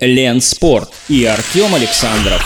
Лен Спорт и Артем Александров.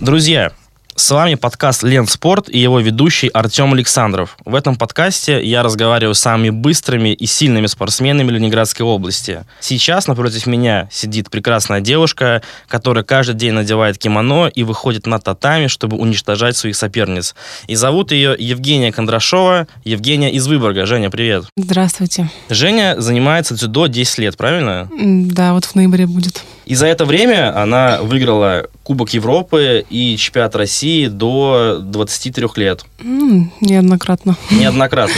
Друзья, с вами подкаст «Лен Спорт» и его ведущий Артем Александров. В этом подкасте я разговариваю с самыми быстрыми и сильными спортсменами Ленинградской области. Сейчас напротив меня сидит прекрасная девушка, которая каждый день надевает кимоно и выходит на татами, чтобы уничтожать своих соперниц. И зовут ее Евгения Кондрашова. Евгения из Выборга. Женя, привет. Здравствуйте. Женя занимается дзюдо 10 лет, правильно? Да, вот в ноябре будет. И за это время она выиграла Кубок Европы и чемпионат России до 23 лет. Неоднократно. Неоднократно.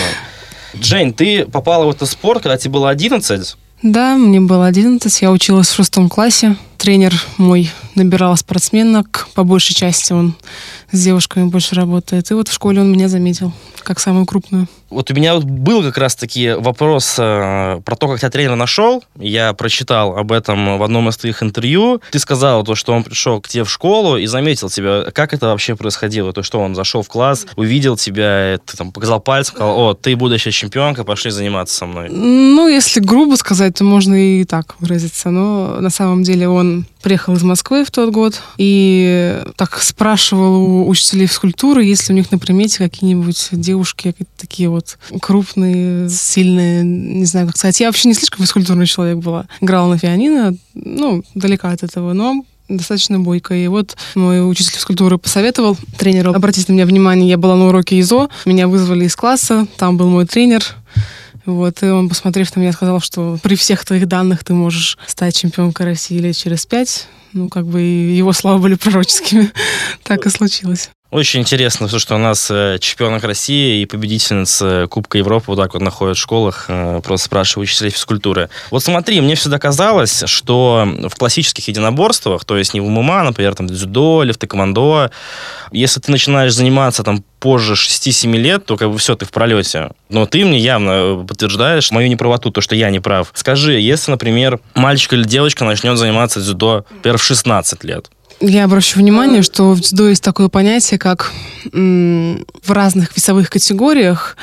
Жень, ты попала в этот спорт, когда тебе было 11. Да, мне было 11, я училась в шестом классе. Тренер мой набирал спортсменок, по большей части он с девушками больше работает. И вот в школе он меня заметил как самую крупную. Вот у меня вот был как раз-таки вопрос э, про то, как тебя тренер нашел. Я прочитал об этом в одном из твоих интервью. Ты сказал то, что он пришел к тебе в школу и заметил тебя. Как это вообще происходило? То, что он зашел в класс, увидел тебя, ты там показал пальцем, сказал, о, ты будущая чемпионка, пошли заниматься со мной. Ну, если грубо сказать, то можно и так выразиться. Но на самом деле он приехал из Москвы в тот год и так спрашивал у учителей физкультуры, если у них на примете какие-нибудь девушки такие вот крупные, сильные, не знаю, как сказать. Я вообще не слишком физкультурный человек была. Играла на пианино, ну, далека от этого, но достаточно бойко. И вот мой учитель физкультуры посоветовал тренеру обратить на меня внимание. Я была на уроке ИЗО, меня вызвали из класса, там был мой тренер, вот, и он, посмотрев на меня, сказал, что при всех твоих данных ты можешь стать чемпионкой России лет через пять. Ну, как бы его слова были пророческими. так и случилось. Очень интересно, то, что у нас э, чемпионок России и победительница Кубка Европы вот так вот находят в школах, э, просто спрашивают учителей физкультуры. Вот смотри, мне всегда казалось, что в классических единоборствах, то есть не в ММА, например, там, дзюдо или в тэквондо, если ты начинаешь заниматься там позже 6-7 лет, то как бы все, ты в пролете. Но ты мне явно подтверждаешь мою неправоту, то, что я не прав. Скажи, если, например, мальчик или девочка начнет заниматься дзюдо, например, в 16 лет, я обращу внимание, что в дзюдо есть такое понятие, как в разных весовых категориях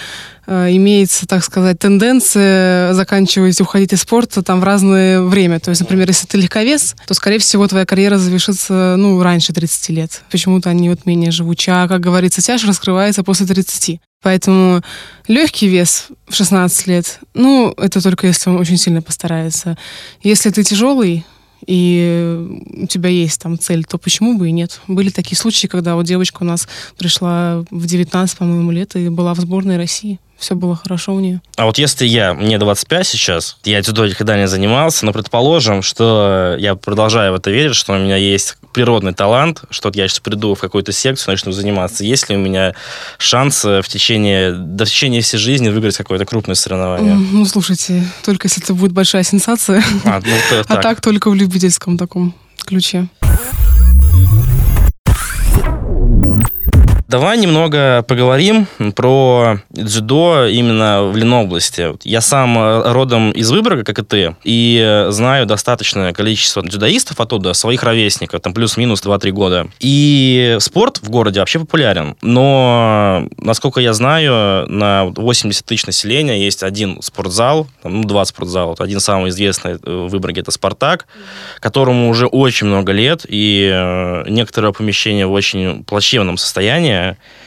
э, имеется, так сказать, тенденция заканчивать, уходить из спорта там в разное время. То есть, например, если ты легковес, то, скорее всего, твоя карьера завершится, ну, раньше 30 лет. Почему-то они вот менее живучи. А, как говорится, тяж раскрывается после 30. Поэтому легкий вес в 16 лет, ну, это только если он очень сильно постарается. Если ты тяжелый, и у тебя есть там цель, то почему бы и нет? Были такие случаи, когда вот девочка у нас пришла в 19, по-моему, лет и была в сборной России все было хорошо у нее. А вот если я, мне 25 сейчас, я дзюдо никогда не занимался, но предположим, что я продолжаю в это верить, что у меня есть природный талант, что я сейчас приду в какую-то секцию, начну заниматься. Есть ли у меня шанс в течение, до в течение всей жизни выиграть какое-то крупное соревнование? Ну, слушайте, только если это будет большая сенсация. А, ну, так. а так только в любительском таком ключе. Давай немного поговорим про дзюдо именно в Ленобласти. Я сам э, родом из Выборга, как и ты, и знаю достаточное количество дзюдоистов оттуда, своих ровесников, там плюс-минус 2-3 года. И спорт в городе вообще популярен. Но, насколько я знаю, на 80 тысяч населения есть один спортзал, ну, два спортзала. Один самый известный э, в Выборге – это «Спартак», которому уже очень много лет, и э, некоторые помещения в очень плачевном состоянии,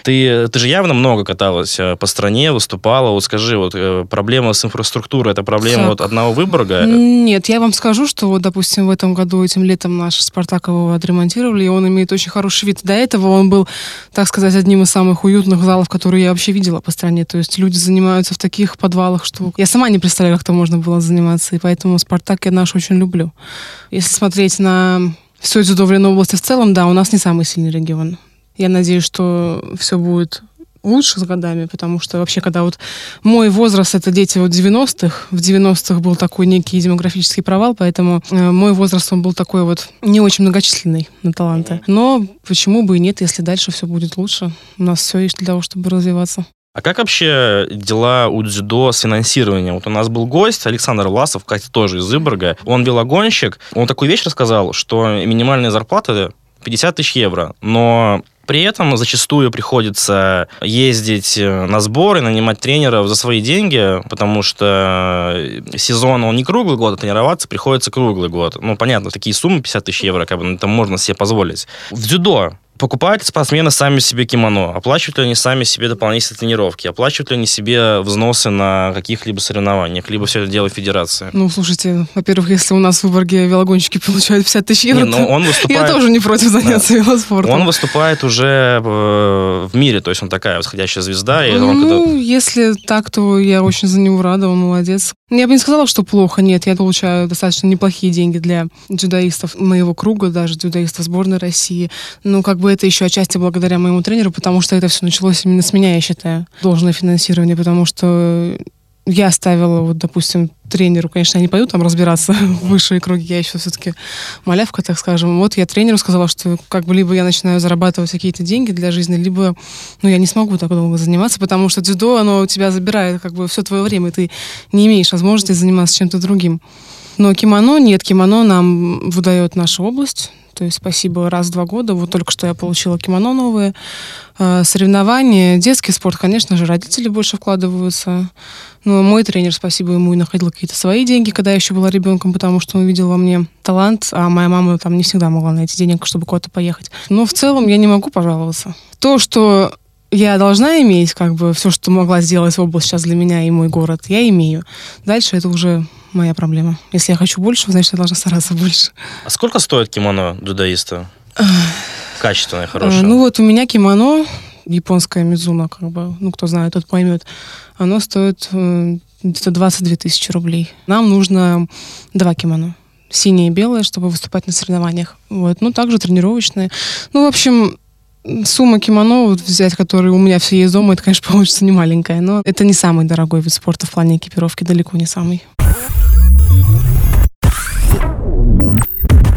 ты, ты же явно много каталась э, по стране, выступала. Вот скажи, вот э, проблема с инфраструктурой, это проблема так. вот одного Выборга? Нет, я вам скажу, что вот, допустим, в этом году, этим летом наш Спартак его отремонтировали, и он имеет очень хороший вид. До этого он был, так сказать, одним из самых уютных залов, которые я вообще видела по стране. То есть люди занимаются в таких подвалах, что я сама не представляю, как там можно было заниматься, и поэтому Спартак я наш очень люблю. Если смотреть на все дзюдо в области в целом, да, у нас не самый сильный регион. Я надеюсь, что все будет лучше с годами, потому что вообще, когда вот мой возраст, это дети вот 90-х, в 90-х был такой некий демографический провал, поэтому э, мой возраст, он был такой вот не очень многочисленный на таланты. Но почему бы и нет, если дальше все будет лучше. У нас все есть для того, чтобы развиваться. А как вообще дела у дзюдо с финансированием? Вот у нас был гость Александр Власов, кстати, тоже из Выборга. Он велогонщик. Он такую вещь рассказал, что минимальная зарплата 50 тысяч евро, но При этом зачастую приходится ездить э, на сборы, нанимать тренеров за свои деньги, потому что э, сезон, он не круглый год, а тренироваться приходится круглый год. Ну, понятно, такие суммы, 50 тысяч евро, как бы, ну, это можно себе позволить. В дзюдо Покупают спортсмены сами себе кимоно? Оплачивают ли они сами себе дополнительные тренировки? Оплачивают ли они себе взносы на каких-либо соревнованиях? Либо все это делает федерация? Ну, слушайте, во-первых, если у нас в Выборге велогонщики получают 50 тысяч евро, Не, ну, он выступает... я тоже не против заняться да. велоспортом. Он выступает уже в мире, то есть он такая восходящая звезда. И ну, когда... если так, то я очень за него рада, он молодец. Я бы не сказала, что плохо, нет, я получаю достаточно неплохие деньги для дзюдоистов моего круга, даже дзюдоистов сборной России. Ну, как бы это еще отчасти благодаря моему тренеру, потому что это все началось именно с меня, я считаю, должное финансирование, потому что я ставила, вот, допустим, тренеру, конечно, я не пойду там разбираться в высшие круги, я еще все-таки малявка, так скажем. Вот я тренеру сказала, что как бы либо я начинаю зарабатывать какие-то деньги для жизни, либо, ну, я не смогу так долго заниматься, потому что дзюдо, оно у тебя забирает как бы все твое время, и ты не имеешь возможности заниматься чем-то другим. Но кимоно нет, кимоно нам выдает наша область, то есть спасибо раз в два года. Вот только что я получила кимоно новые. Э, соревнования, детский спорт, конечно же, родители больше вкладываются. Но мой тренер, спасибо ему, и находил какие-то свои деньги, когда я еще была ребенком, потому что он видел во мне талант, а моя мама там не всегда могла найти денег, чтобы куда-то поехать. Но в целом я не могу пожаловаться. То, что я должна иметь, как бы, все, что могла сделать область сейчас для меня и мой город, я имею. Дальше это уже моя проблема. Если я хочу больше, значит, я должна стараться больше. А сколько стоит кимоно дудаиста? Качественное, хорошее. Ну вот у меня кимоно, японская Мизуна, как бы, ну кто знает, тот поймет, оно стоит э, где-то 22 тысячи рублей. Нам нужно два кимоно синее и белое, чтобы выступать на соревнованиях. Вот. Ну, также тренировочные. Ну, в общем, сумма кимоно вот взять, который у меня все есть дома, это, конечно, получится не маленькая, но это не самый дорогой вид спорта в плане экипировки, далеко не самый.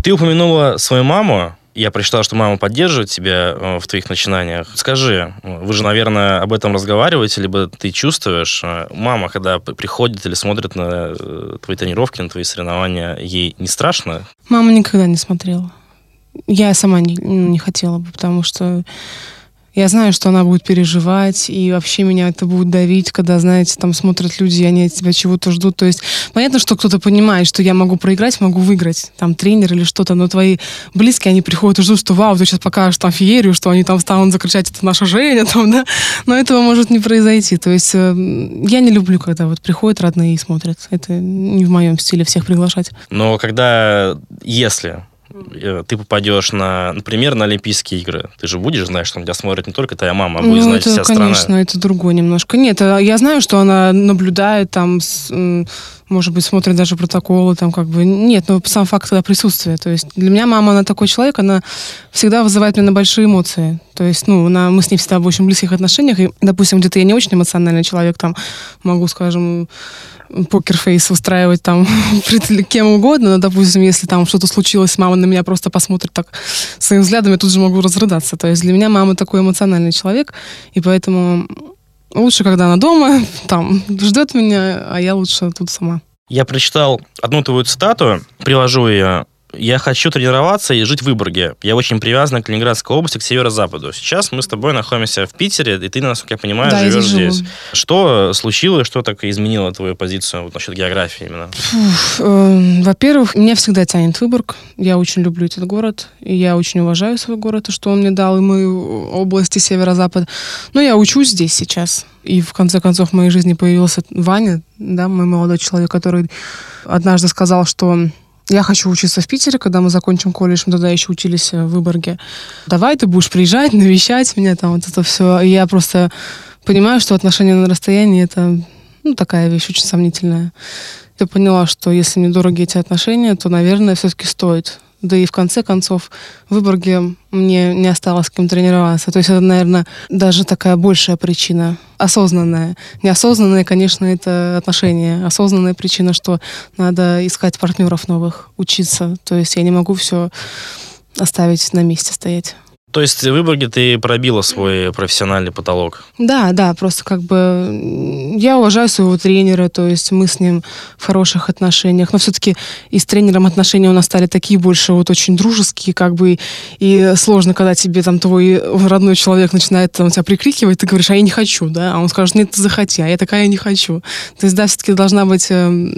Ты упомянула свою маму. Я прочитал, что мама поддерживает тебя э, в твоих начинаниях. Скажи, вы же, наверное, об этом разговариваете, либо ты чувствуешь, э, мама, когда приходит или смотрит на э, твои тренировки, на твои соревнования, ей не страшно? Мама никогда не смотрела. Я сама не, не хотела бы, потому что я знаю, что она будет переживать, и вообще меня это будет давить, когда, знаете, там смотрят люди, и они от тебя чего-то ждут. То есть понятно, что кто-то понимает, что я могу проиграть, могу выиграть, там, тренер или что-то, но твои близкие, они приходят и ждут, что вау, ты сейчас покажешь там феерию, что они там станут закричать, это наша Женя, там, да, но этого может не произойти. То есть э, я не люблю, когда вот приходят родные и смотрят. Это не в моем стиле всех приглашать. Но когда, если ты попадешь на, например, на Олимпийские игры, ты же будешь знать, что тебя смотрит не только твоя мама, а будет ну, знать это, вся конечно, страна. Конечно, это другое немножко. Нет, а я знаю, что она наблюдает там, может быть, смотрит даже протоколы, там как бы... Нет, но сам факт тогда присутствия. То есть для меня мама, она такой человек, она всегда вызывает меня на большие эмоции. То есть, ну, она, мы с ней всегда в очень близких отношениях, и, допустим, где-то я не очень эмоциональный человек, там, могу, скажем, покерфейс устраивать там кем угодно, но, допустим, если там что-то случилось, мама на меня просто посмотрит так своим взглядом, я тут же могу разрыдаться. То есть для меня мама такой эмоциональный человек, и поэтому лучше, когда она дома, там, ждет меня, а я лучше тут сама. Я прочитал одну твою цитату, приложу ее я хочу тренироваться и жить в Выборге. Я очень привязан к Ленинградской области, к северо-западу. Сейчас мы с тобой находимся в Питере, и ты, насколько я понимаю, да, живешь я здесь. Что случилось, что так изменило твою позицию вот, насчет географии именно? Э, во-первых, меня всегда тянет Выборг. Я очень люблю этот город, и я очень уважаю свой город, и что он мне дал, и мою области северо-запад. Но я учусь здесь сейчас. И в конце концов в моей жизни появился Ваня, да, мой молодой человек, который однажды сказал, что я хочу учиться в Питере, когда мы закончим колледж, мы тогда еще учились в Выборге. Давай ты будешь приезжать, навещать меня, там вот это все. И я просто понимаю, что отношения на расстоянии это ну, такая вещь очень сомнительная. Я поняла, что если мне дороги эти отношения, то, наверное, все-таки стоит да и в конце концов в Выборге мне не осталось с кем тренироваться. То есть это, наверное, даже такая большая причина, осознанная. Неосознанная, конечно, это отношения. Осознанная причина, что надо искать партнеров новых, учиться. То есть я не могу все оставить на месте стоять. То есть в Выборге ты пробила свой профессиональный потолок? Да, да, просто как бы я уважаю своего тренера, то есть мы с ним в хороших отношениях, но все-таки и с тренером отношения у нас стали такие больше вот очень дружеские, как бы, и сложно, когда тебе там твой родной человек начинает там, тебя прикрикивать, ты говоришь, а я не хочу, да, а он скажет, нет, ты захоти, а я такая не хочу. То есть, да, все-таки должна быть, э,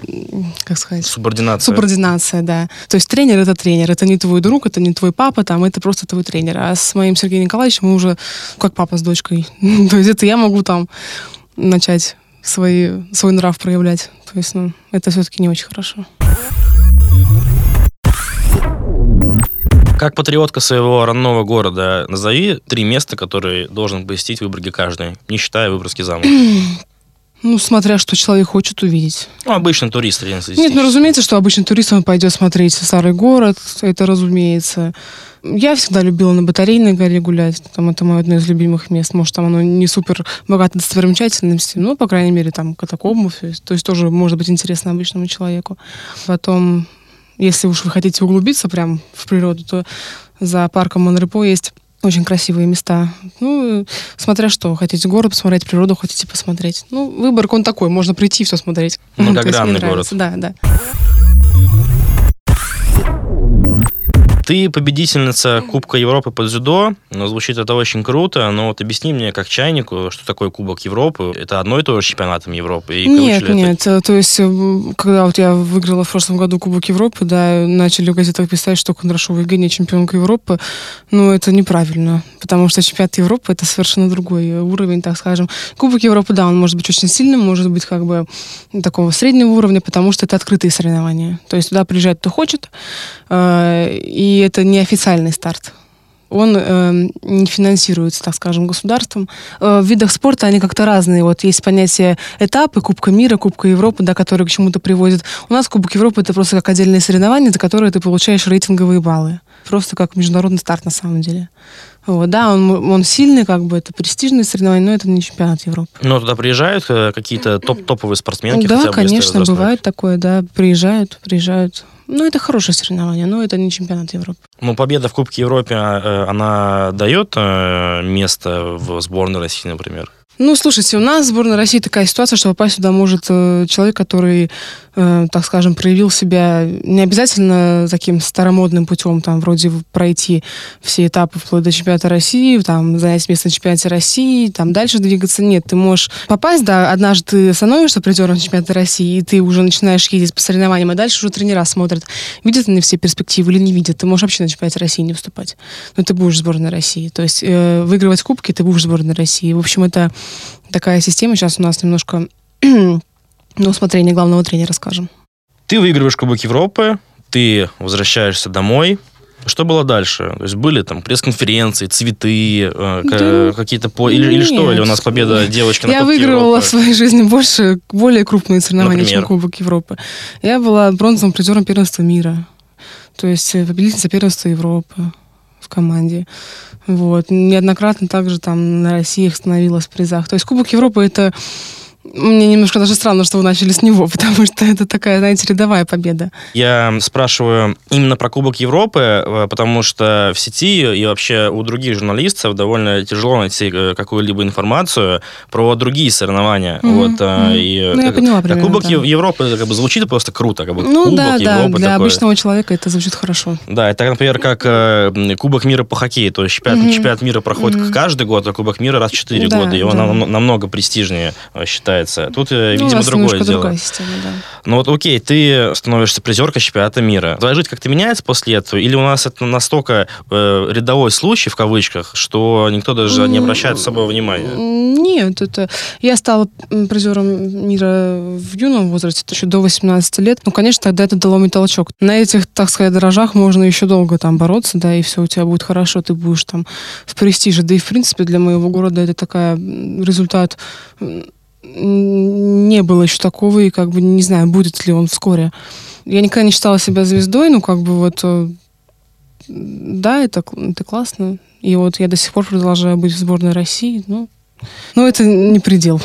как сказать? Субординация. Субординация, да. То есть тренер это тренер, это не твой друг, это не твой папа, там, это просто твой тренер. А с моим Сергеем Николаевичем мы уже как папа с дочкой. То есть это я могу там начать свои, свой нрав проявлять. То есть, ну, это все-таки не очень хорошо. Как патриотка своего родного города, назови три места, которые должен посетить в Выборге каждый, не считая Выборгский замок. Ну, смотря что человек хочет увидеть. Ну, обычный турист Нет, ну, разумеется, что обычный турист, он пойдет смотреть старый город, это разумеется. Я всегда любила на Батарейной горе гулять. Там это мое одно из любимых мест. Может, там оно не супер богато достопримечательностью, но, по крайней мере, там катакомбы. То есть тоже может быть интересно обычному человеку. Потом, если уж вы хотите углубиться прям в природу, то за парком Монрепо есть очень красивые места. Ну, смотря что, хотите город посмотреть, природу хотите посмотреть. Ну, выбор он такой, можно прийти и все смотреть. Многогранный город. Да, да. Ты победительница Кубка Европы по дзюдо. Ну, звучит это очень круто, но вот объясни мне, как чайнику, что такое Кубок Европы? Это одно и то же чемпионатом Европы? И нет, нет. Это... То есть, когда вот я выиграла в прошлом году Кубок Европы, да, начали в газетах писать, что Кондрашова Евгения чемпионка Европы, ну, это неправильно, потому что чемпионат Европы это совершенно другой уровень, так скажем. Кубок Европы, да, он может быть очень сильным, может быть как бы такого среднего уровня, потому что это открытые соревнования. То есть туда приезжает кто хочет, э, и и это не официальный старт. Он э, не финансируется, так скажем, государством. Э, в видах спорта они как-то разные. Вот есть понятие этапы, Кубка мира, Кубка Европы, да, которые к чему-то приводят. У нас Кубок Европы это просто как отдельные соревнования, за которые ты получаешь рейтинговые баллы. Просто как международный старт на самом деле. Вот, да, он, он сильный, как бы это престижные соревнования, но это не чемпионат Европы. Но туда приезжают э, какие-то топ топовые спортсменки? Да, конечно, бывает такое, да, приезжают, приезжают ну, это хорошее соревнование, но это не чемпионат Европы. Ну, победа в Кубке Европы, э, она дает э, место в сборной России, например? Ну, слушайте, у нас в сборной России такая ситуация, что попасть сюда может э, человек, который, э, так скажем, проявил себя не обязательно таким старомодным путем, там, вроде пройти все этапы вплоть до чемпионата России, там, занять место на чемпионате России, там, дальше двигаться. Нет, ты можешь попасть, да, однажды ты становишься призером чемпионата России, и ты уже начинаешь ездить по соревнованиям, а дальше уже тренера смотрят, видят они все перспективы или не видят. Ты можешь вообще на чемпионате России не выступать. Но ты будешь в сборной России. То есть э, выигрывать кубки ты будешь в сборной России. В общем, это такая система. Сейчас у нас немножко на усмотрение главного тренера, скажем. Ты выигрываешь Кубок Европы, ты возвращаешься домой. Что было дальше? То есть были там пресс-конференции, цветы, э, да, какие-то по... или, или что? Или у нас победа девочки на Я выигрывала Европы? в своей жизни больше, более крупные соревнования, Например? чем Кубок Европы. Я была бронзовым призером первенства мира. То есть э, победительница первенства Европы в команде. Вот. Неоднократно также там на России становилась в призах. То есть Кубок Европы это мне немножко даже странно, что вы начали с него, потому что это такая, знаете, рядовая победа. Я спрашиваю именно про Кубок Европы, э, потому что в сети и вообще у других журналистов довольно тяжело найти э, какую-либо информацию про другие соревнования. Mm-hmm. Вот, mm-hmm. И ну, я поняла, примерно, Кубок да. Европы как бы звучит просто круто. Как бы ну Кубок да, да, Европы для такое. обычного человека это звучит хорошо. Да, это, например, как э, Кубок мира по хоккею. То есть чемпионат, mm-hmm. чемпионат мира проходит mm-hmm. каждый год, а Кубок мира раз в 4 да, года. И он да. намного престижнее считается. Тут ну, видимо, другое дело. Система, да. Ну вот окей, ты становишься призеркой чемпионата мира. Твоя жизнь как-то меняется после этого? Или у нас это настолько э, рядовой случай, в кавычках, что никто даже не обращает с собой внимания? Нет, это... Я стала призером мира в юном возрасте, еще до 18 лет. Ну, конечно, тогда это дало мне толчок. На этих, так сказать, дрожжах можно еще долго там бороться, да, и все у тебя будет хорошо, ты будешь там в престиже. Да и, в принципе, для моего города это такая результат не было еще такого, и как бы не знаю, будет ли он вскоре. Я никогда не считала себя звездой, ну как бы вот э, да, это, это классно. И вот я до сих пор продолжаю быть в сборной России. Ну, Но это не предел.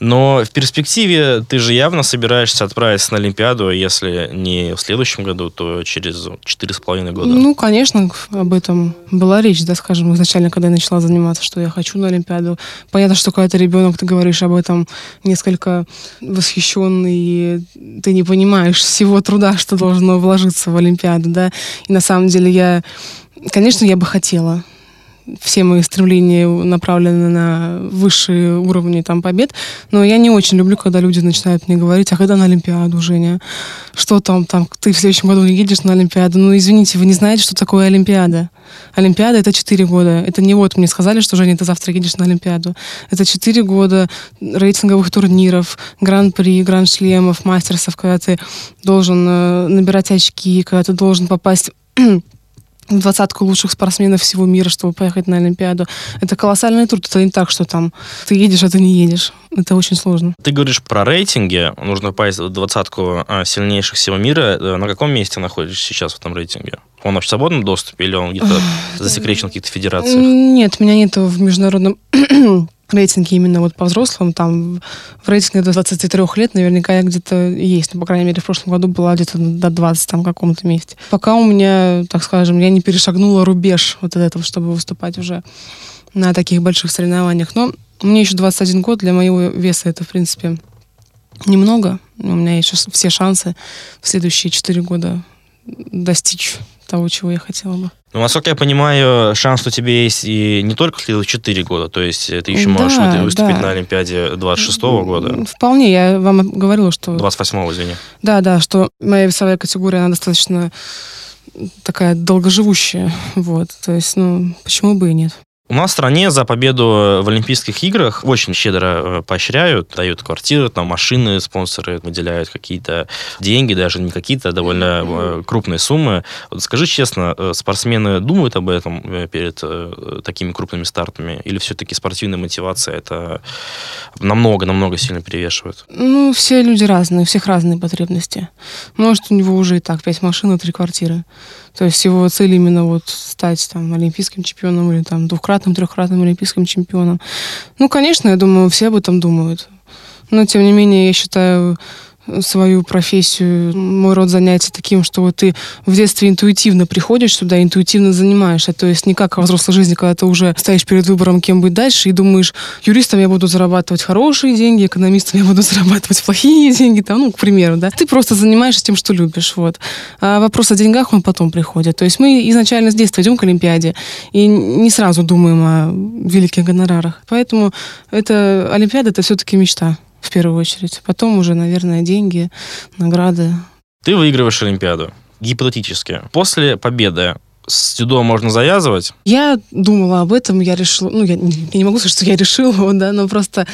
Но в перспективе ты же явно собираешься отправиться на Олимпиаду, если не в следующем году, то через четыре с половиной года. Ну, конечно, об этом была речь, да, скажем, изначально, когда я начала заниматься, что я хочу на Олимпиаду. Понятно, что когда ты ребенок, ты говоришь об этом несколько восхищенный, и ты не понимаешь всего труда, что должно вложиться в Олимпиаду, да. И на самом деле я, конечно, я бы хотела, все мои стремления направлены на высшие уровни там побед, но я не очень люблю, когда люди начинают мне говорить, а когда на Олимпиаду, Женя? Что там, там, ты в следующем году не едешь на Олимпиаду? Ну, извините, вы не знаете, что такое Олимпиада? Олимпиада — это 4 года. Это не вот мне сказали, что, Женя, ты завтра едешь на Олимпиаду. Это 4 года рейтинговых турниров, гран-при, гран-шлемов, мастерсов, когда ты должен э, набирать очки, когда ты должен попасть двадцатку лучших спортсменов всего мира, чтобы поехать на Олимпиаду. Это колоссальный труд. Это не так, что там ты едешь, а ты не едешь. Это очень сложно. Ты говоришь про рейтинги. Нужно попасть в двадцатку а, сильнейших всего мира. Э, на каком месте находишься сейчас в этом рейтинге? Он вообще в свободном доступе или он где-то засекречен в каких-то федерациях? Нет, меня нет в международном рейтинге именно вот по взрослым, там в рейтинге до 23 лет наверняка я где-то есть. Ну, по крайней мере, в прошлом году была где-то до 20 там каком-то месте. Пока у меня, так скажем, я не перешагнула рубеж вот этого, чтобы выступать уже на таких больших соревнованиях. Но мне еще 21 год, для моего веса это, в принципе, немного. У меня есть все шансы в следующие 4 года достичь того, чего я хотела бы. Ну, насколько я понимаю, шанс у тебя есть и не только в 4 года, то есть ты еще можешь да, выступить да. на Олимпиаде 26 -го года. Вполне, я вам говорила, что... 28-го, извини. Да, да, что моя весовая категория, она достаточно такая долгоживущая, вот, то есть, ну, почему бы и нет. У нас в стране за победу в Олимпийских играх очень щедро э, поощряют, дают квартиры, там машины, спонсоры выделяют какие-то деньги, даже не какие-то, а довольно э, крупные суммы. Вот скажи честно, э, спортсмены думают об этом перед такими крупными стартами? Или все-таки спортивная мотивация это намного-намного сильно перевешивает? Ну, все люди разные, у всех разные потребности. Может, у него уже и так пять машин и три квартиры. То есть его цель именно вот стать там олимпийским чемпионом или там двукратным, трехкратным олимпийским чемпионом. Ну, конечно, я думаю, все об этом думают. Но, тем не менее, я считаю, свою профессию, мой род занятий таким, что вот ты в детстве интуитивно приходишь сюда, интуитивно занимаешься. То есть не как во взрослой жизни, когда ты уже стоишь перед выбором, кем быть дальше, и думаешь, юристом я буду зарабатывать хорошие деньги, экономистом я буду зарабатывать плохие деньги, там, ну, к примеру, да. Ты просто занимаешься тем, что любишь, вот. А вопрос о деньгах, он потом приходит. То есть мы изначально с детства идем к Олимпиаде и не сразу думаем о великих гонорарах. Поэтому это Олимпиада, это все-таки мечта в первую очередь. Потом уже, наверное, деньги, награды. Ты выигрываешь Олимпиаду. Гипотетически. После победы с дзюдо можно завязывать? Я думала об этом, я решила, ну, я, я не могу сказать, что я решила, да, но просто,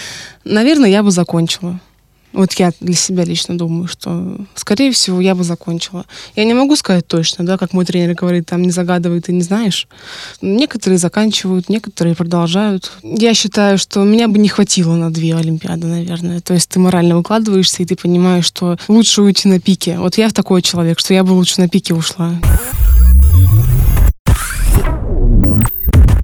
наверное, я бы закончила. Вот я для себя лично думаю, что, скорее всего, я бы закончила. Я не могу сказать точно, да, как мой тренер говорит, там, не загадывай, ты не знаешь. Некоторые заканчивают, некоторые продолжают. Я считаю, что меня бы не хватило на две Олимпиады, наверное. То есть ты морально выкладываешься, и ты понимаешь, что лучше уйти на пике. Вот я такой человек, что я бы лучше на пике ушла.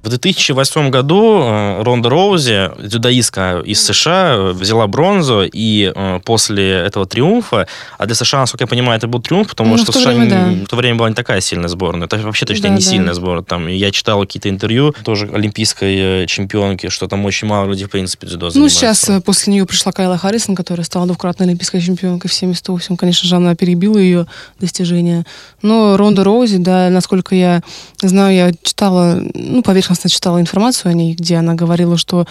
В 2008 году э, Ронда Роузи, дзюдоистка из США, взяла бронзу, и э, после этого триумфа, а для США, насколько я понимаю, это был триумф, потому ну, что в США время, да. в то время была не такая сильная сборная. Это вообще точнее да, не да. сильная сборная. Там, я читал какие-то интервью тоже олимпийской э, чемпионки, что там очень мало людей, в принципе, дзюдо Ну, сейчас после нее пришла Кайла Харрисон, которая стала двукратной олимпийской чемпионкой в 78 Конечно же, она перебила ее достижения. Но Ронда Роузи, да, насколько я знаю, я читала, ну, поверхностно поверхностно читала информацию о ней, где она говорила, что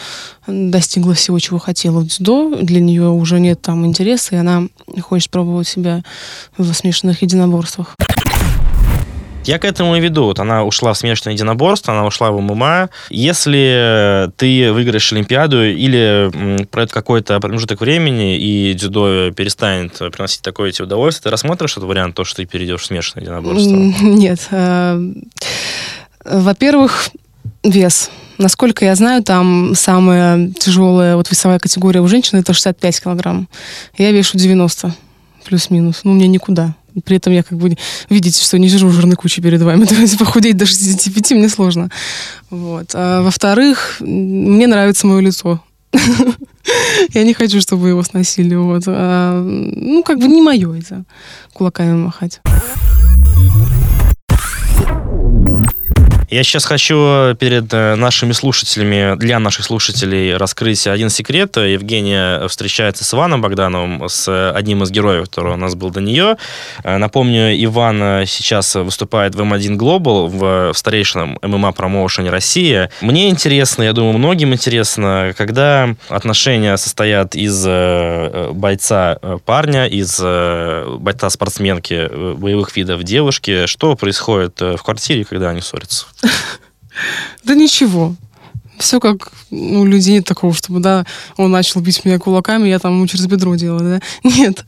достигла всего, чего хотела в дзюдо, для нее уже нет там интереса, и она хочет пробовать себя в смешанных единоборствах. Я к этому и веду. Вот она ушла в смешанное единоборство, она ушла в ММА. Если ты выиграешь Олимпиаду или пройдет какой-то промежуток времени, и дзюдо перестанет приносить такое тебе удовольствие, ты рассмотришь этот вариант, то, что ты перейдешь в смешанное единоборство? Нет. Э, во-первых, Вес. Насколько я знаю, там самая тяжелая вот весовая категория у женщины это 65 килограмм. Я вешу 90 плюс-минус. Ну, мне никуда. При этом я как бы видите, что не сижу жирной кучей перед вами. То есть похудеть до 65 мне сложно. Вот. А во-вторых, мне нравится мое лицо. Я не хочу, чтобы его сносили. А, ну, как бы не мое это кулаками махать. Я сейчас хочу перед э, нашими слушателями, для наших слушателей раскрыть один секрет. Евгения встречается с Иваном Богдановым, с одним из героев, который у нас был до нее. Э, напомню, Иван сейчас выступает в M1 Global, в, в старейшем ММА-промоушене России. Мне интересно, я думаю, многим интересно, когда отношения состоят из э, бойца парня, из бойца спортсменки боевых видов девушки, что происходит в квартире, когда они ссорятся? Да ничего. Все как ну, у людей нет такого, чтобы, да, он начал бить меня кулаками, я там ему через бедро делаю, да. Нет.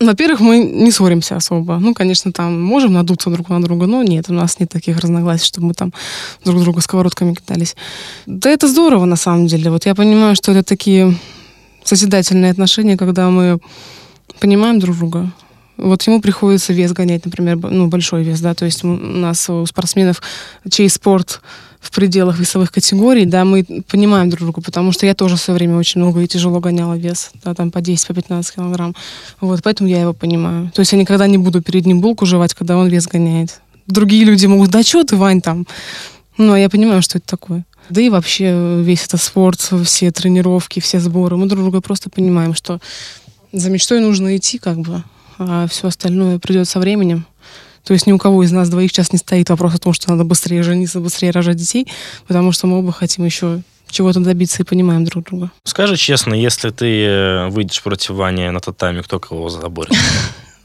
Во-первых, мы не ссоримся особо. Ну, конечно, там можем надуться друг на друга, но нет, у нас нет таких разногласий, чтобы мы там друг друга сковородками кидались. Да это здорово, на самом деле. Вот я понимаю, что это такие созидательные отношения, когда мы понимаем друг друга, вот ему приходится вес гонять, например, ну, большой вес, да, то есть у нас у спортсменов, чей спорт в пределах весовых категорий, да, мы понимаем друг друга, потому что я тоже в свое время очень много и тяжело гоняла вес, да, там по 10, по 15 килограмм. Вот, поэтому я его понимаю. То есть я никогда не буду перед ним булку жевать, когда он вес гоняет. Другие люди могут, да что ты, Вань, там? Ну, а я понимаю, что это такое. Да и вообще весь этот спорт, все тренировки, все сборы, мы друг друга просто понимаем, что за мечтой нужно идти, как бы, а все остальное придет со временем. То есть ни у кого из нас двоих сейчас не стоит вопрос о том, что надо быстрее жениться, быстрее рожать детей, потому что мы оба хотим еще чего-то добиться и понимаем друг друга. Скажи честно, если ты э, выйдешь против Вани на татами, кто кого заборет?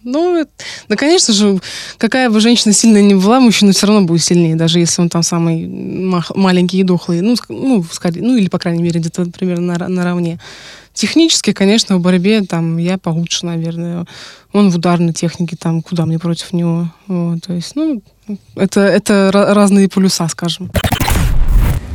Ну, да, конечно же, какая бы женщина сильная ни была, мужчина все равно будет сильнее, даже если он там самый маленький и дохлый. Ну, ну, ну или, по крайней мере, где-то примерно на, наравне. Технически, конечно, в борьбе там я получше, наверное. Он в ударной технике, там, куда мне против него. Вот, то есть, ну, это, это разные полюса, скажем.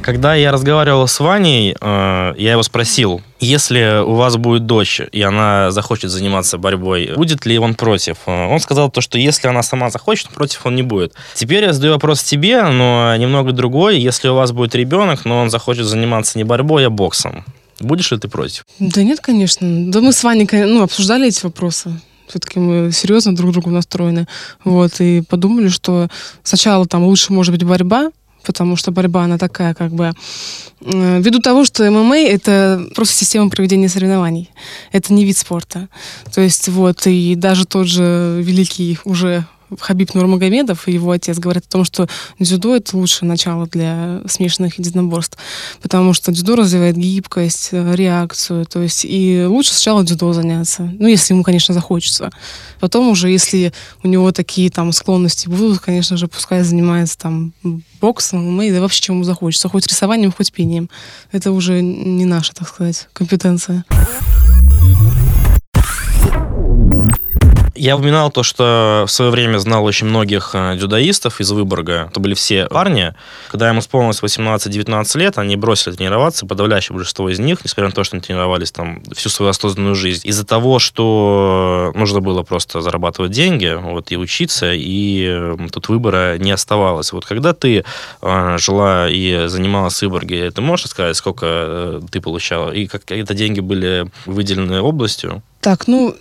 Когда я разговаривал с Ваней, э, я его спросил, если у вас будет дочь, и она захочет заниматься борьбой, будет ли он против? Э, он сказал то, что если она сама захочет, против он не будет. Теперь я задаю вопрос тебе, но немного другой. Если у вас будет ребенок, но он захочет заниматься не борьбой, а боксом, будешь ли ты против? Да нет, конечно. Да мы с Ваней ну, обсуждали эти вопросы все-таки мы серьезно друг другу настроены. Вот, и подумали, что сначала там лучше может быть борьба, потому что борьба, она такая как бы... Э, ввиду того, что ММА — это просто система проведения соревнований. Это не вид спорта. То есть вот, и даже тот же великий уже Хабиб Нурмагомедов и его отец говорят о том, что дзюдо это лучшее начало для смешанных единоборств, потому что дзюдо развивает гибкость, э, реакцию, то есть и лучше сначала дзюдо заняться, ну если ему, конечно, захочется. Потом уже, если у него такие там склонности будут, конечно же, пускай занимается там боксом, ММА, да вообще чему захочется, хоть рисованием, хоть пением. Это уже не наша, так сказать, компетенция. Я упоминал то, что в свое время знал очень многих э, дзюдоистов из Выборга. Это были все парни. Когда им исполнилось 18-19 лет, они бросили тренироваться. Подавляющее большинство из них, несмотря на то, что они тренировались там всю свою осознанную жизнь, из-за того, что нужно было просто зарабатывать деньги вот, и учиться, и тут выбора не оставалось. Вот когда ты э, жила и занималась в Выборге, ты можешь сказать, сколько э, ты получала? И как это деньги были выделены областью? Так, ну,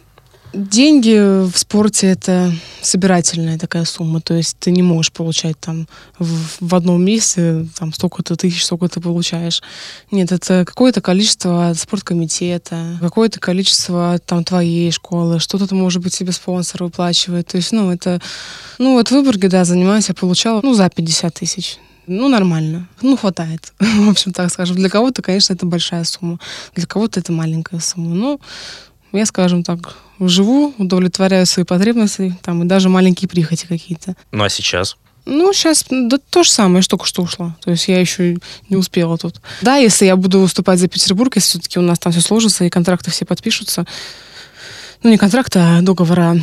Деньги в спорте это собирательная такая сумма, то есть ты не можешь получать там в, в одном месте там столько-то тысяч, столько ты получаешь. Нет, это какое-то количество от спорткомитета, какое-то количество там твоей школы, что-то, может быть, себе спонсор выплачивает. То есть, ну, это... Ну, вот в Выборге, да, занимаюсь, я получала, ну, за 50 тысяч. Ну, нормально. Ну, хватает. в общем, так скажем. Для кого-то, конечно, это большая сумма. Для кого-то это маленькая сумма. Ну, я, скажем так, живу, удовлетворяю свои потребности, там, и даже маленькие прихоти какие-то. Ну, а сейчас? Ну, сейчас да, то же самое, я только что ушла. То есть я еще не успела тут. Да, если я буду выступать за Петербург, если все-таки у нас там все сложится, и контракты все подпишутся. Ну, не контракты, а договора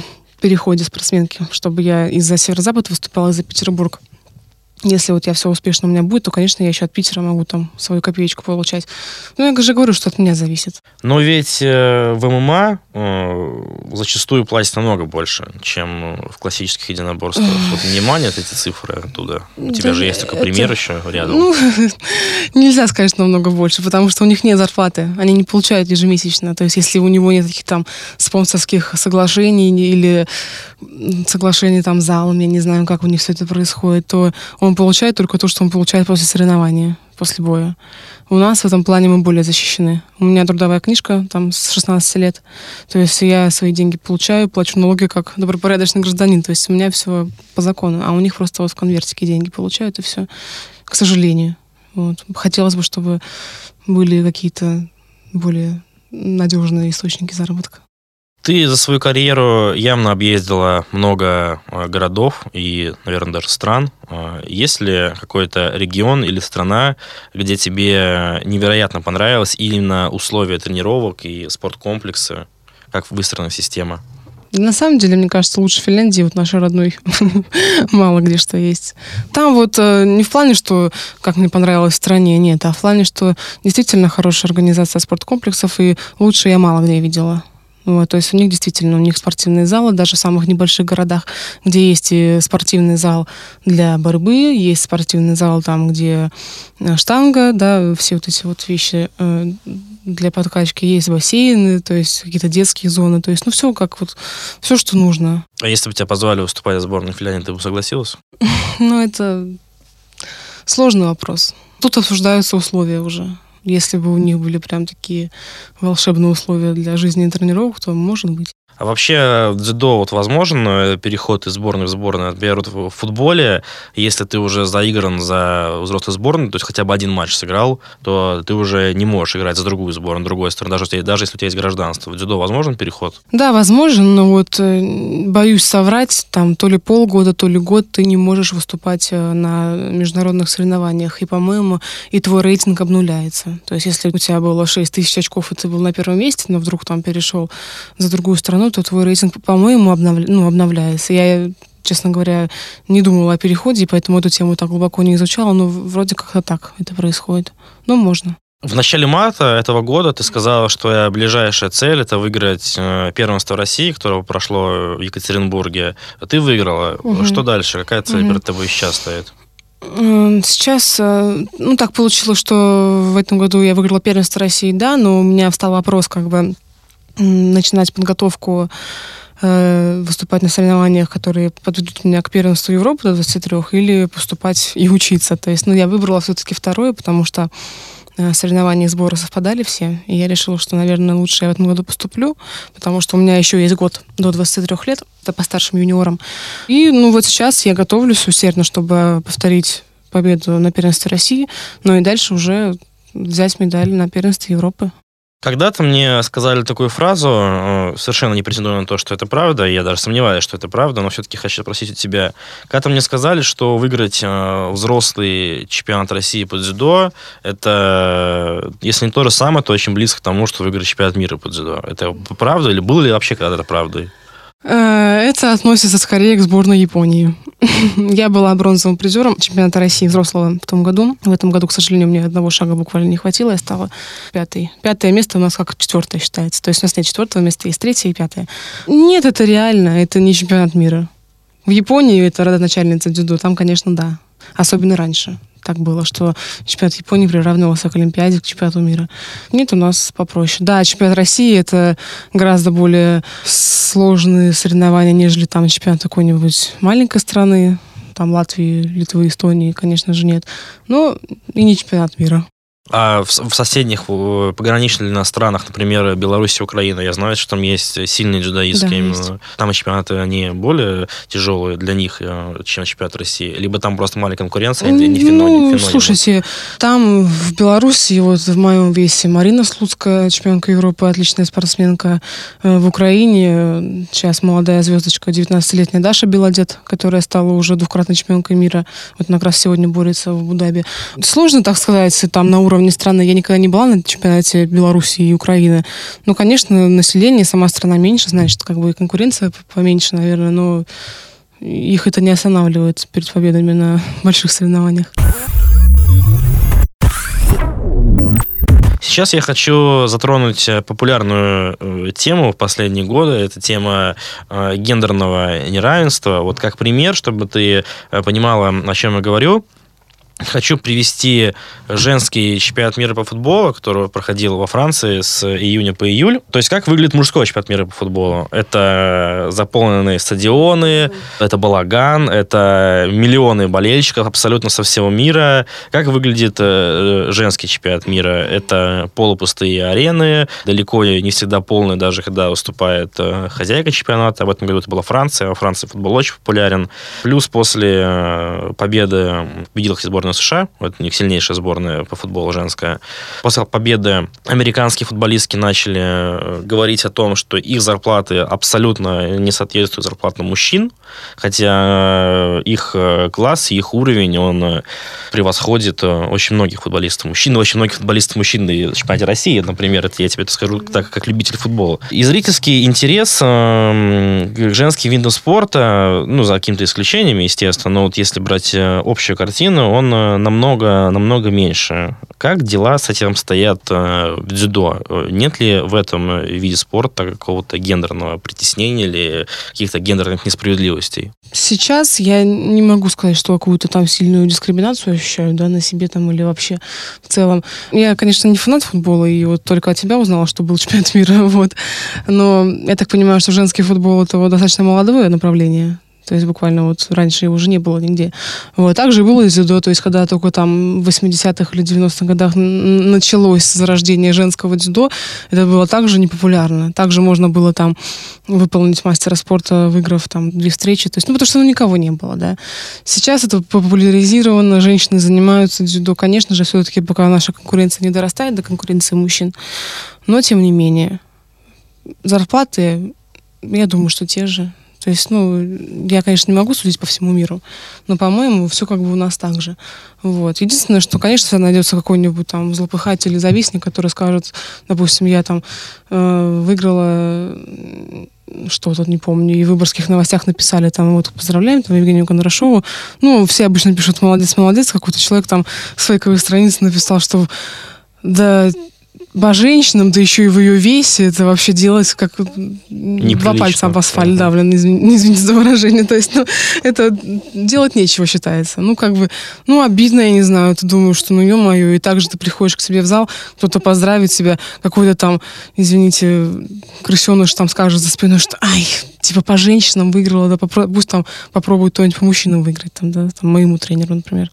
переходе спортсменки, чтобы я из-за Северо-Запад выступала за Петербург. Если вот я все успешно у меня будет, то, конечно, я еще от Питера могу там свою копеечку получать. Но я же говорю, что от меня зависит. Но ведь э, в ММА э, зачастую платят намного больше, чем в классических единоборствах. Вот не манят эти цифры оттуда. У тебя Да, же есть такой это- пример еще рядом. Ну, нельзя сказать, намного больше, потому что у них нет зарплаты, они не получают ежемесячно. То есть, если у него нет таких там спонсорских соглашений или соглашений там залом, я не знаю, как у них все это происходит, то он получает только то, что он получает после соревнования, после боя. У нас в этом плане мы более защищены. У меня трудовая книжка там с 16 лет. То есть я свои деньги получаю, плачу налоги как добропорядочный гражданин. То есть у меня все по закону. А у них просто вот в конвертике деньги получают, и все. К сожалению. Вот. Хотелось бы, чтобы были какие-то более надежные источники заработка. Ты за свою карьеру явно объездила много э, городов и, наверное, даже стран. Э, Есть ли какой-то регион или страна, где тебе невероятно понравилось именно условия тренировок и спорткомплексы, как выстроена система? На самом деле, мне кажется, лучше Финляндии, вот нашей родной, мало где что есть. Там вот э, не в плане, что как мне понравилось в стране, нет, а в плане, что действительно хорошая организация спорткомплексов, и лучше я мало где видела. Вот, то есть у них действительно, у них спортивные залы, даже в самых небольших городах, где есть и спортивный зал для борьбы, есть спортивный зал там, где э, штанга, да, все вот эти вот вещи э, для подкачки, есть бассейны, то есть какие-то детские зоны, то есть, ну, все как вот, все, что нужно. А если бы тебя позвали выступать в сборную Финляндии, ты бы согласилась? Ну, это сложный вопрос. Тут обсуждаются условия уже. Если бы у них были прям такие волшебные условия для жизни и тренировок, то может быть. А вообще дзюдо вот возможен э, переход из сборной в сборную? Например, вот в футболе, если ты уже заигран за взрослую сборную, то есть хотя бы один матч сыграл, то ты уже не можешь играть за другую сборную, другой стороны, даже, даже если у тебя есть гражданство. В дзюдо возможен переход? Да, возможно, но вот э, боюсь соврать, там то ли полгода, то ли год ты не можешь выступать э, на международных соревнованиях, и, по-моему, и твой рейтинг обнуляется. То есть, если у тебя было 6 тысяч очков, и ты был на первом месте, но вдруг там перешел за другую страну, то твой рейтинг, по-моему, обновля- ну, обновляется. Я честно говоря, не думала о переходе, и поэтому эту тему так глубоко не изучала, но вроде как-то так это происходит. Но можно. В начале марта этого года ты сказала, что твоя ближайшая цель это выиграть э, первенство России, которое прошло в Екатеринбурге. Ты выиграла. Мгм. Что дальше? Какая цель Мгм. перед тобой сейчас стоит? М, Сейчас, э, ну, так получилось, что в этом году я выиграла первенство России, да, но у меня встал вопрос, как бы, начинать подготовку, э, выступать на соревнованиях, которые подведут меня к первенству Европы до 23, или поступать и учиться. То есть, ну, я выбрала все-таки второе, потому что э, соревнования и сборы совпадали все, и я решила, что, наверное, лучше я в этом году поступлю, потому что у меня еще есть год до 23 лет, это по старшим юниорам. И, ну, вот сейчас я готовлюсь усердно, чтобы повторить победу на первенстве России, но и дальше уже взять медаль на первенстве Европы. Когда-то мне сказали такую фразу, э, совершенно не претендую на то, что это правда, я даже сомневаюсь, что это правда, но все-таки хочу спросить у тебя. Когда-то мне сказали, что выиграть э, взрослый чемпионат России по дзюдо, это, если не то же самое, то очень близко к тому, что выиграть чемпионат мира по дзюдо. Это правда или было ли вообще когда-то правдой? Э, Это относится скорее к сборной Японии. Я была бронзовым призером чемпионата России взрослого в том году. В этом году, к сожалению, мне одного шага буквально не хватило, я стала пятой. Пятое место у нас как четвертое считается. То есть у нас нет четвертого места, есть третье и пятое. Нет, это реально, это не чемпионат мира. В Японии это родоначальница дзюдо, там, конечно, да. Особенно раньше так было, что чемпионат Японии приравнивался к Олимпиаде, к чемпионату мира. Нет, у нас попроще. Да, чемпионат России это гораздо более сложные соревнования, нежели там чемпионат какой-нибудь маленькой страны, там Латвии, Литвы, Эстонии, конечно же, нет. Но и не чемпионат мира. А в, в соседних э, пограничных странах, например, Беларусь и Украина, я знаю, что там есть сильные дзюдоистки. Да, именно. есть. Там чемпионаты, они более тяжелые для них, э, чем чемпионат России. Либо там просто маленькая конкуренция, они не фино- Ну, финонимы. слушайте, там в Беларуси, вот в моем весе, Марина Слуцкая, чемпионка Европы, отличная спортсменка. Э, В Украине сейчас молодая звездочка, 19-летняя Даша Белодет, которая стала уже двукратной чемпионкой мира. Вот она как раз сегодня борется в Абу-Даби. Сложно, так сказать, там на уровне страны. Я никогда не была на чемпионате Беларуси и Украины. Ну, конечно, население, сама страна меньше, значит, как бы и конкуренция поменьше, наверное, но их это не останавливает перед победами на больших соревнованиях. Сейчас я хочу затронуть э, популярную э, тему в последние годы. Это тема э, гендерного неравенства. Вот как пример, чтобы ты понимала, о чем я говорю. Хочу привести женский чемпионат мира по футболу, который проходил во Франции с июня по июль. То есть, как выглядит мужской чемпионат мира по футболу? Это заполненные стадионы, это балаган, это миллионы болельщиков абсолютно со всего мира. Как выглядит э, женский чемпионат мира? Это полупустые арены, далеко не всегда полные, даже когда выступает э, хозяйка чемпионата. В этом году это была Франция. Во Франции футбол очень популярен. Плюс после э, победы победил сборная сборную США, это у них сильнейшая сборная по футболу женская. После победы американские футболистки начали э, говорить о том, что их зарплаты абсолютно не соответствуют зарплатам мужчин, хотя э, их э, класс, их уровень, он превосходит очень многих футболистов мужчин, очень многих футболистов мужчин в чемпионате России, например, это я тебе это скажу так, как любитель футбола. И зрительский интерес к женским видам спорта, ну, за какими-то исключениями, естественно, но вот если брать общую картину, он намного, намного меньше. Как дела с этим стоят э, в дзюдо? Нет ли в этом виде спорта какого-то гендерного притеснения или каких-то гендерных несправедливостей? Сейчас я не могу сказать, что какую-то там сильную дискриминацию ощущаю, да, на себе там или вообще в целом. Я, конечно, не фанат футбола, и вот только от тебя узнала, что был чемпионат мира, вот. Но я так понимаю, что женский футбол это достаточно молодое направление. То есть буквально вот раньше его уже не было нигде. Вот. Также было и дзюдо, то есть когда только там в 80-х или 90-х годах началось зарождение женского дзюдо, это было также непопулярно. Также можно было там выполнить мастера спорта, выиграв там две встречи. То есть, ну, потому что ну, никого не было, да. Сейчас это популяризировано, женщины занимаются дзюдо. Конечно же, все-таки пока наша конкуренция не дорастает до конкуренции мужчин. Но, тем не менее, зарплаты, я думаю, что те же. То есть, ну, я, конечно, не могу судить по всему миру, но, по-моему, все как бы у нас так же. Вот. Единственное, что, конечно, всегда найдется какой-нибудь там злопыхатель или завистник, который скажет, допустим, я там э, выиграла что то не помню, и в выборгских новостях написали там, вот, поздравляем, там, Евгению Кондрашову. Ну, все обычно пишут «молодец, молодец», какой-то человек там с фейковой страницы написал, что да по женщинам, да еще и в ее весе, это вообще делать как два пальца об асфальт, да, блин, извините, извините за выражение. То есть, ну, это делать нечего считается. Ну, как бы, ну, обидно, я не знаю, ты думаешь, что, ну, ё-моё, и также ты приходишь к себе в зал, кто-то поздравит тебя, какой-то там, извините, крысеныш там скажет за спиной, что, ай, типа по женщинам выиграла, да, попро- пусть там попробует кто-нибудь по мужчинам выиграть, там, да, там, моему тренеру, например.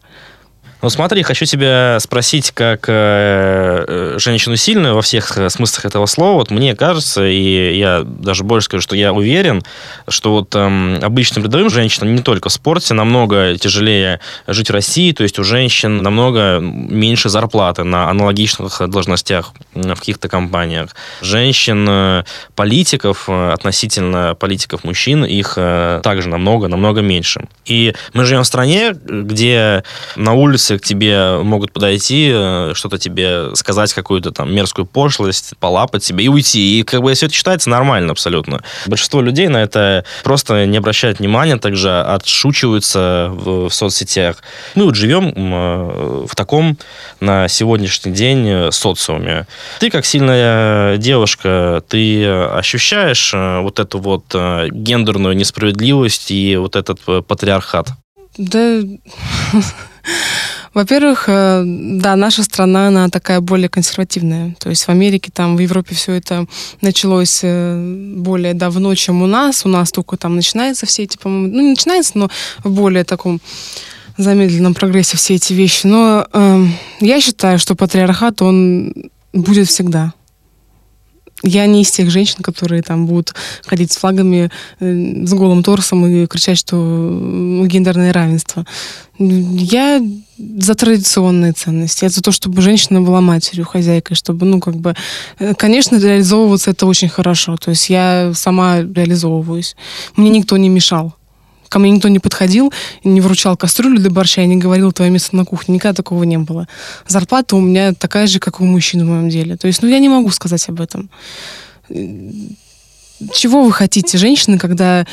Ну смотри, хочу тебя спросить, как э, э, женщину сильную во всех э, смыслах этого слова. Вот мне кажется, и я даже больше скажу, что я уверен, что вот э, обычным рядовым женщинам, не только в спорте, намного тяжелее жить в России, то есть у женщин намного меньше зарплаты на аналогичных должностях в каких-то компаниях. Женщин-политиков э, относительно политиков-мужчин их э, также намного, намного меньше. И мы живем в стране, где на улице к тебе могут подойти, э, что-то тебе сказать, какую-то там мерзкую пошлость, полапать тебе и уйти. И как бы все это считается нормально абсолютно. Большинство людей на это просто не обращают внимания, также отшучиваются в, в соцсетях. Мы вот живем э, в таком на сегодняшний день э, социуме. Ты как сильная девушка, ты ощущаешь вот эту вот гендерную несправедливость и вот этот патриархат? Да, Во-первых, э, да, наша страна, она такая более консервативная. То есть в Америке, там, в Европе все это началось э, более давно, чем у нас. У нас только там начинается все эти, по-моему, ну, не начинается, но в более таком замедленном прогрессе все эти вещи. Но э, я считаю, что патриархат, он будет всегда. Я не из тех женщин, которые там будут ходить с флагами, э, с голым торсом и кричать, что гендерное равенство. Я за традиционные ценности. Я за то, чтобы женщина была матерью, хозяйкой, чтобы, ну, как бы... Э, конечно, реализовываться это очень хорошо. То есть я сама реализовываюсь. Мне никто не мешал. Ко мне никто не подходил, не вручал кастрюлю для борща и не говорил, твое место на кухне. Никогда такого не было. Зарплата у меня такая же, как у мужчин в моем деле. То есть, ну, я не могу сказать об этом. Чего вы хотите, женщины, когда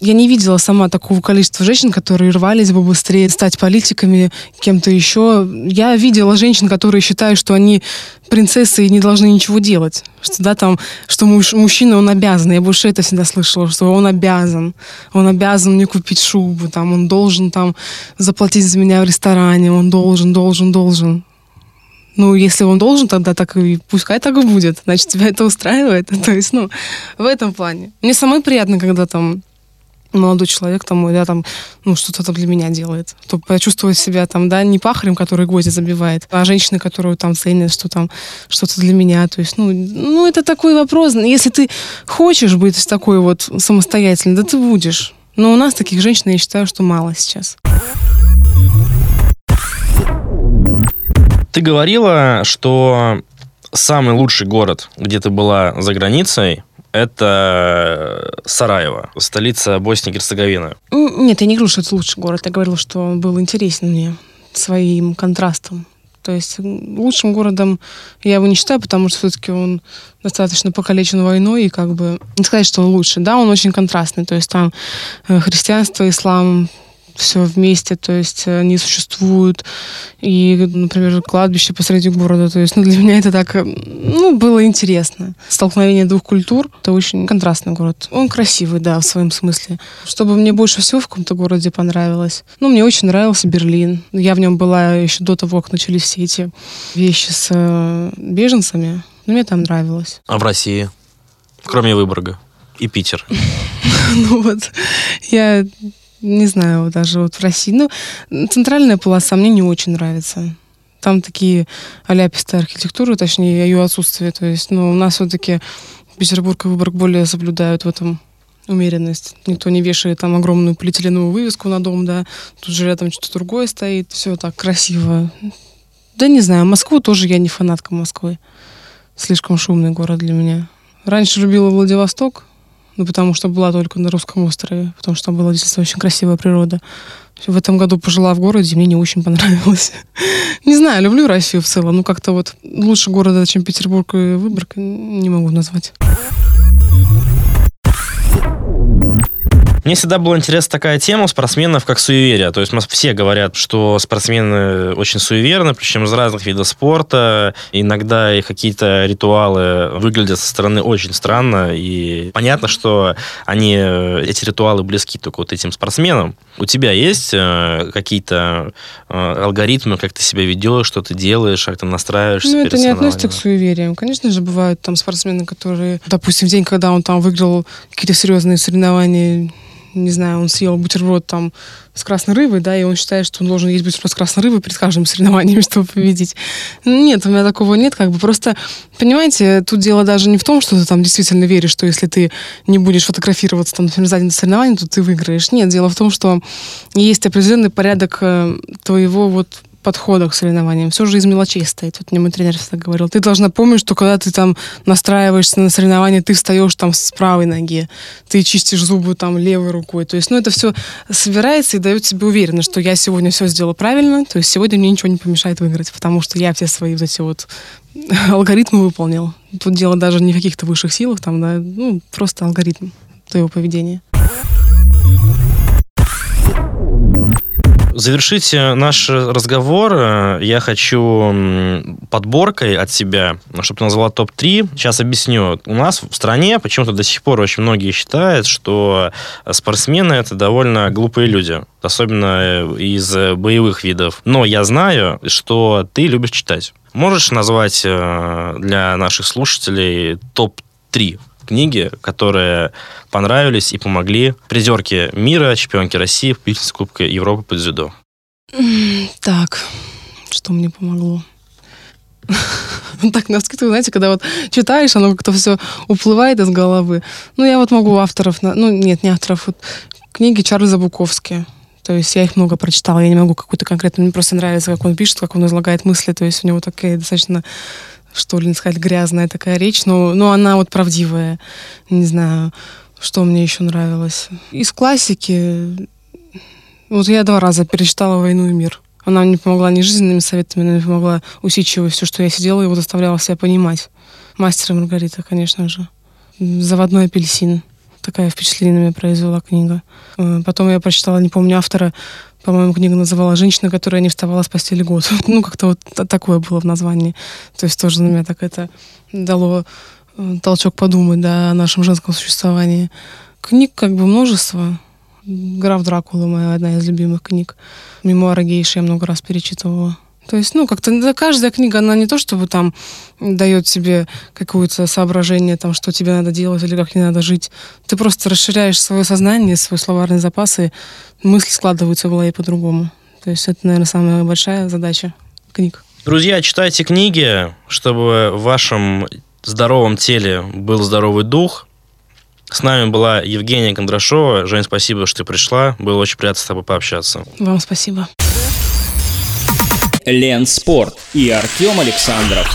я не видела сама такого количества женщин, которые рвались бы быстрее стать политиками, кем-то еще. Я видела женщин, которые считают, что они принцессы и не должны ничего делать. Что, да, там, что муж, мужчина, он обязан. Я больше это всегда слышала, что он обязан. Он обязан мне купить шубу, там, он должен там заплатить за меня в ресторане, он должен, должен, должен. Ну, если он должен, тогда так и пускай так и будет. Значит, тебя это устраивает. То есть, ну, в этом плане. Мне самой приятно, когда там молодой человек там, да, там, ну, что-то там для меня делает. То почувствовать себя там, да, не пахарем, который гвозди забивает, а женщиной, которую там ценят, что там что-то для меня. То есть, ну, ну, это такой вопрос. Если ты хочешь быть такой вот самостоятельной, да ты будешь. Но у нас таких женщин, я считаю, что мало сейчас. Ты говорила, что самый лучший город, где ты была за границей, это Сараево, столица Боснии и Герцеговины. Нет, я не говорю, что это лучший город. Я говорила, что он был интересен мне своим контрастом. То есть лучшим городом я его не считаю, потому что все-таки он достаточно покалечен войной, и как бы не сказать, что он лучший. Да, он очень контрастный. То есть там э, христианство, ислам, все вместе, то есть они существуют. И, например, кладбище посреди города. То есть, ну, для меня это так, ну, было интересно. Столкновение двух культур. Это очень контрастный город. Он красивый, да, в своем смысле. Чтобы мне больше всего в каком-то городе понравилось. Ну, мне очень нравился Берлин. Я в нем была еще до того, как начались все эти вещи с э, беженцами. Но мне там нравилось. А в России? Кроме Выборга и Питер. Ну вот, я не знаю, даже вот в России. Ну, центральная полоса мне не очень нравится. Там такие аляпистые архитектуры, точнее, ее отсутствие. То есть, ну, у нас все-таки Петербург и Выборг более соблюдают в этом умеренность. Никто не вешает там огромную полиэтиленовую вывеску на дом, да. Тут же рядом что-то другое стоит. Все так красиво. Да не знаю, Москву тоже я не фанатка Москвы. Слишком шумный город для меня. Раньше любила Владивосток, ну, потому что была только на Русском острове, потому что там была действительно очень красивая природа. В этом году пожила в городе, мне не очень понравилось. не знаю, люблю Россию в целом, но как-то вот лучше города, чем Петербург и Выборг, не могу назвать. Мне всегда была интересна такая тема спортсменов, как суеверие. То есть все говорят, что спортсмены очень суеверны, причем из разных видов спорта. Иногда и какие-то ритуалы выглядят со стороны очень странно. И понятно, что они, эти ритуалы близки только вот этим спортсменам. У тебя есть э, какие-то э, алгоритмы, как ты себя ведешь, что ты делаешь, как ты настраиваешься? Ну, это не относится к суевериям. Конечно же, бывают там спортсмены, которые, допустим, в день, когда он там выиграл какие-то серьезные соревнования, не знаю, он съел бутерброд там с красной рыбой, да, и он считает, что он должен есть бутерброд с красной рыбой перед каждым соревнованием, чтобы победить. Нет, у меня такого нет, как бы просто, понимаете, тут дело даже не в том, что ты там действительно веришь, что если ты не будешь фотографироваться там, например, за день до соревнований, то ты выиграешь. Нет, дело в том, что есть определенный порядок э, твоего вот подходах к соревнованиям. Все же из мелочей стоит. Вот мне мой тренер всегда говорил. Ты должна помнить, что когда ты там настраиваешься на соревнования, ты встаешь там с правой ноги, ты чистишь зубы там левой рукой. То есть, ну, это все собирается и дает тебе уверенность, что я сегодня все сделала правильно, то есть сегодня мне ничего не помешает выиграть, потому что я все свои вот эти вот алгоритмы выполнил. Тут дело даже не в каких-то высших силах, там, да, ну, просто алгоритм твоего поведения. Завершить э, наш разговор э, я хочу подборкой от себя, чтобы ты назвала топ-3. Сейчас объясню. У нас в стране почему-то до сих пор очень многие считают, что спортсмены это довольно глупые люди, особенно э, из боевых видов. Но я знаю, что ты любишь читать. Можешь назвать для наших слушателей топ-3 книги, которые понравились и помогли призерке мира, чемпионке России, победительнице Кубка Европы по дзюдо? Так, что мне помогло? так, на скидку, знаете, когда вот читаешь, оно как-то все уплывает из головы. Ну, я вот могу авторов, ну, нет, не авторов, вот книги Чарльза Буковски. То есть я их много прочитала, я не могу какую-то конкретно, мне просто нравится, как он пишет, как он излагает мысли, то есть у него такая достаточно что ли, не сказать, грязная такая речь, но, но она вот правдивая. Не знаю, что мне еще нравилось. Из классики, вот я два раза перечитала «Войну и мир». Она мне помогла не жизненными советами, она мне помогла усидчивость. Все, что я сидела, его заставляла себя понимать. Мастер и Маргарита, конечно же. Заводной апельсин. такая впечатление на меня произвела книга. Э, потом я прочитала, не помню автора, по-моему, книга называла «Женщина, которая не вставала с постели год». Ну, как-то вот такое было в названии. То есть тоже на меня так это дало э, толчок подумать, да, о нашем женском существовании. Книг как бы множество. «Граф Дракула» моя одна из любимых книг. «Мемуары гейши» я много раз перечитывала. То есть, ну, как-то да, каждая книга, она не то, чтобы там дает тебе какое-то соображение, там, что тебе надо делать или как не надо жить. Ты просто расширяешь свое сознание, свой словарный запас, и мысли складываются в голове по-другому. То есть это, наверное, самая большая задача книг. Друзья, читайте книги, чтобы в вашем здоровом теле был здоровый дух. С нами была Евгения Кондрашова. Жень, спасибо, что ты пришла. Было очень приятно с тобой пообщаться. Вам спасибо. Лен Спорт и Артем Александров.